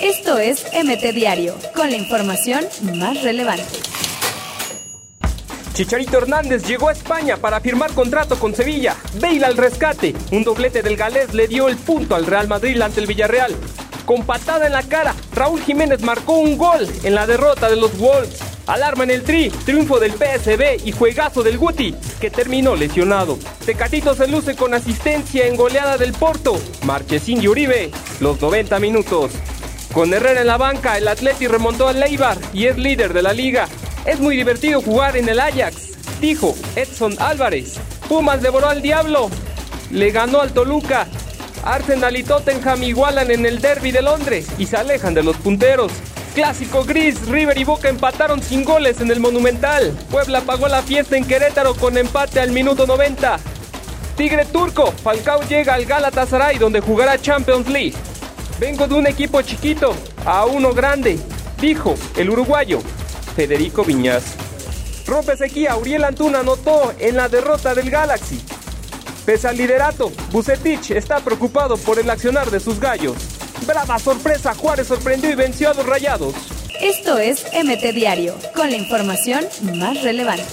Esto es MT Diario, con la información más relevante. Chicharito Hernández llegó a España para firmar contrato con Sevilla. Bale al rescate. Un doblete del galés le dio el punto al Real Madrid ante el Villarreal. Con patada en la cara, Raúl Jiménez marcó un gol en la derrota de los Wolves. Alarma en el tri, triunfo del PSB y juegazo del Guti, que terminó lesionado. Tecatito se luce con asistencia en goleada del Porto. Marchesín y Uribe, los 90 minutos. Con Herrera en la banca, el Atleti remontó al Leibar y es líder de la liga. Es muy divertido jugar en el Ajax, dijo Edson Álvarez. Pumas devoró al Diablo, le ganó al Toluca. Arsenal y Tottenham igualan en el derby de Londres y se alejan de los punteros. Clásico gris, River y Boca empataron sin goles en el Monumental. Puebla pagó la fiesta en Querétaro con empate al minuto 90. Tigre Turco, Falcao llega al Galatasaray donde jugará Champions League. Vengo de un equipo chiquito a uno grande, dijo el uruguayo Federico Viñas. Rompe sequía, Uriel Antuna anotó en la derrota del Galaxy. Pese al liderato, Bucetich está preocupado por el accionar de sus gallos. Brava sorpresa, Juárez sorprendió y venció a los rayados. Esto es MT Diario, con la información más relevante.